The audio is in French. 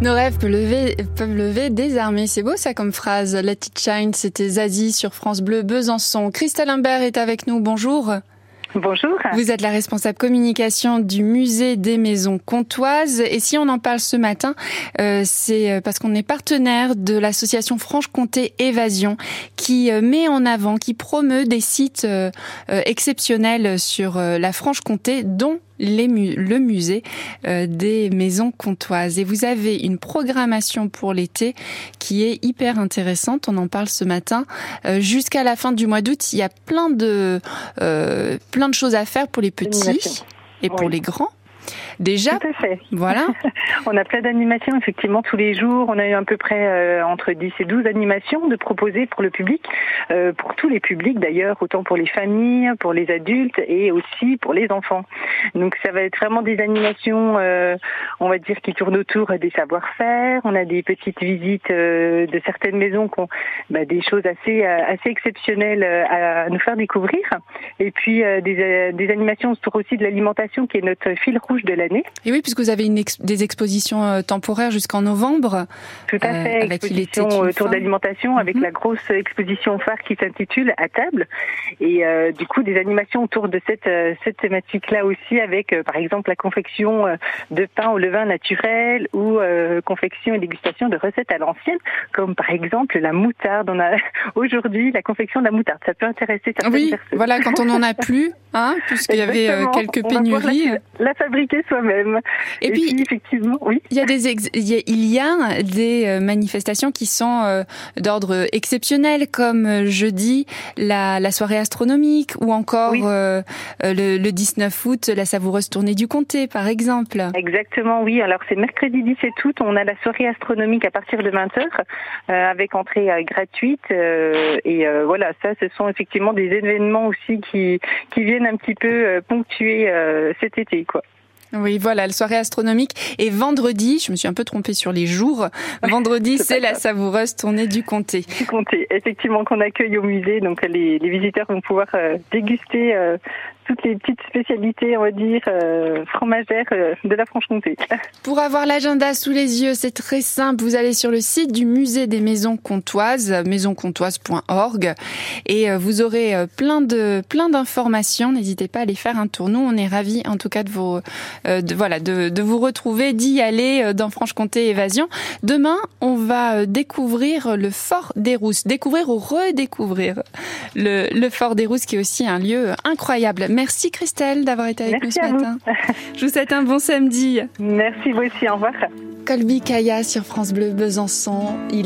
Nos rêves peuvent lever, peuvent lever des armées. C'est beau ça comme phrase. Let it shine, c'était Zazie sur France Bleu Besançon. Christelle Imbert est avec nous. Bonjour. Bonjour. Vous êtes la responsable communication du musée des maisons comtoises. Et si on en parle ce matin, euh, c'est parce qu'on est partenaire de l'association Franche-Comté Évasion qui euh, met en avant, qui promeut des sites euh, euh exceptionnels sur euh, la Franche-Comté, dont les mu le musée euh, des maisons comtoises. Et vous avez une programmation pour l'été qui est hyper intéressante. On en parle ce matin. Euh, Jusqu'à la fin du mois d'août, il y a plein de, euh, plein de choses à faire pour les petits et pour les grands. Déjà, Tout à fait. voilà. On a plein d'animations effectivement tous les jours. On a eu à peu près euh, entre 10 et 12 animations de proposer pour le public, euh, pour tous les publics d'ailleurs, autant pour les familles, pour les adultes et aussi pour les enfants. Donc ça va être vraiment des animations, euh, on va dire, qui tournent autour des savoir-faire. On a des petites visites euh, de certaines maisons qui ont bah, des choses assez euh, assez exceptionnelles euh, à nous faire découvrir. Et puis euh, des, euh, des animations autour aussi de l'alimentation qui est notre fil rouge de l'année. Et oui, puisque vous avez une ex- des expositions euh, temporaires jusqu'en novembre. Tout à Euh, fait, avec Il était exposition une autour fois. de l'alimentation avec Mhm. la grosse exposition phare qui s'intitule À table et euh, du coup des animations autour de cette euh, cette thématique-là aussi avec euh, par exemple la confection euh, de pain au levain naturel ou euh, confection et dégustation de recettes à l'ancienne comme par exemple la moutarde. On a aujourd'hui la confection de la moutarde. Ça peut intéresser certaines Oui, personnes. voilà, quand on en a plus, hein, puisqu'il y avait euh, quelques pénuries. La, la fabriquer soi-même. Et puis, effectivement, oui. Il y a des ex- il y a, il y a des euh, manifestations qui sont euh, d'ordre exceptionnel, comme euh, jeudi la, la soirée astronomique, ou encore Oui. euh, euh, le, le 19 août la savoureuse tournée du comté, par exemple. Exactement, oui. Alors c'est mercredi 17 août, on a la soirée astronomique à partir de 20h avec entrée euh, gratuite. euh, et euh, voilà, ça ce sont effectivement des événements aussi qui, qui viennent un petit peu euh, ponctuer euh, cet été. quoi. Oui, voilà, la soirée astronomique. Et vendredi, je me suis un peu trompée sur les jours. Vendredi, C'est la savoureuse tournée du comté. Du comté, effectivement qu'on accueille au musée, donc les, les visiteurs vont pouvoir euh, déguster euh, toutes les petites spécialités, on va dire, euh, fromagères euh, de la Franche-Comté. Pour avoir l'agenda sous les yeux, c'est très simple. Vous allez sur le site du musée des maisons comtoises, maisoncomtoises.org, et euh, vous aurez euh, plein de plein d'informations. N'hésitez pas à aller faire un tour. Nous, on est ravis, en tout cas, de vous de, voilà de, de vous retrouver, d'y aller dans Franche-Comté Évasion. Demain, on va découvrir le Fort des Rousses, découvrir ou redécouvrir le, le Fort des Rousses, qui est aussi un lieu incroyable. Merci Christelle d'avoir été avec Merci nous ce vous. matin. Je vous souhaite un bon samedi. Merci vous aussi, au revoir. Colby Kaya sur France Bleu Besançon. Il est